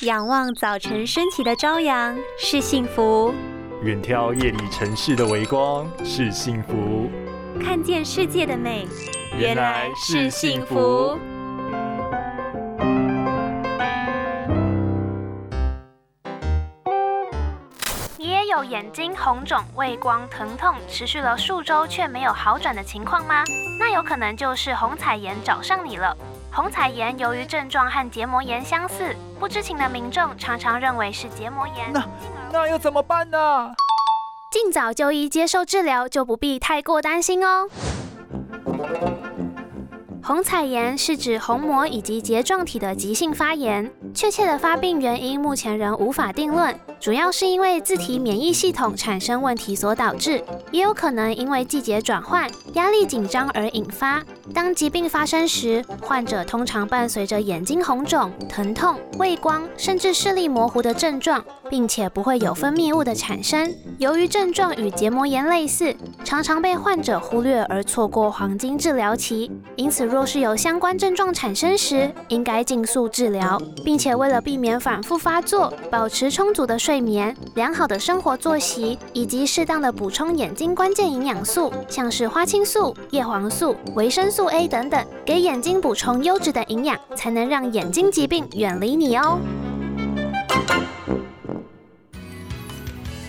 仰望早晨升起的朝阳是幸福，远眺夜里城市的微光是幸福，看见世界的美原来是幸福。你也有眼睛红肿、畏光、疼痛，持续了数周却没有好转的情况吗？那有可能就是红彩炎找上你了。红彩炎由于症状和结膜炎相似，不知情的民众常常认为是结膜炎。那那又怎么办呢？尽早就医接受治疗，就不必太过担心哦。红彩炎是指虹膜以及睫状体的急性发炎，确切的发病原因目前仍无法定论，主要是因为自体免疫系统产生问题所导致，也有可能因为季节转换、压力紧张而引发。当疾病发生时，患者通常伴随着眼睛红肿、疼痛、畏光，甚至视力模糊的症状，并且不会有分泌物的产生。由于症状与结膜炎类似，常常被患者忽略而错过黄金治疗期，因此。若是有相关症状产生时，应该尽速治疗，并且为了避免反复发作，保持充足的睡眠、良好的生活作息，以及适当的补充眼睛关键营养素，像是花青素、叶黄素、维生素 A 等等，给眼睛补充优质的营养，才能让眼睛疾病远离你哦。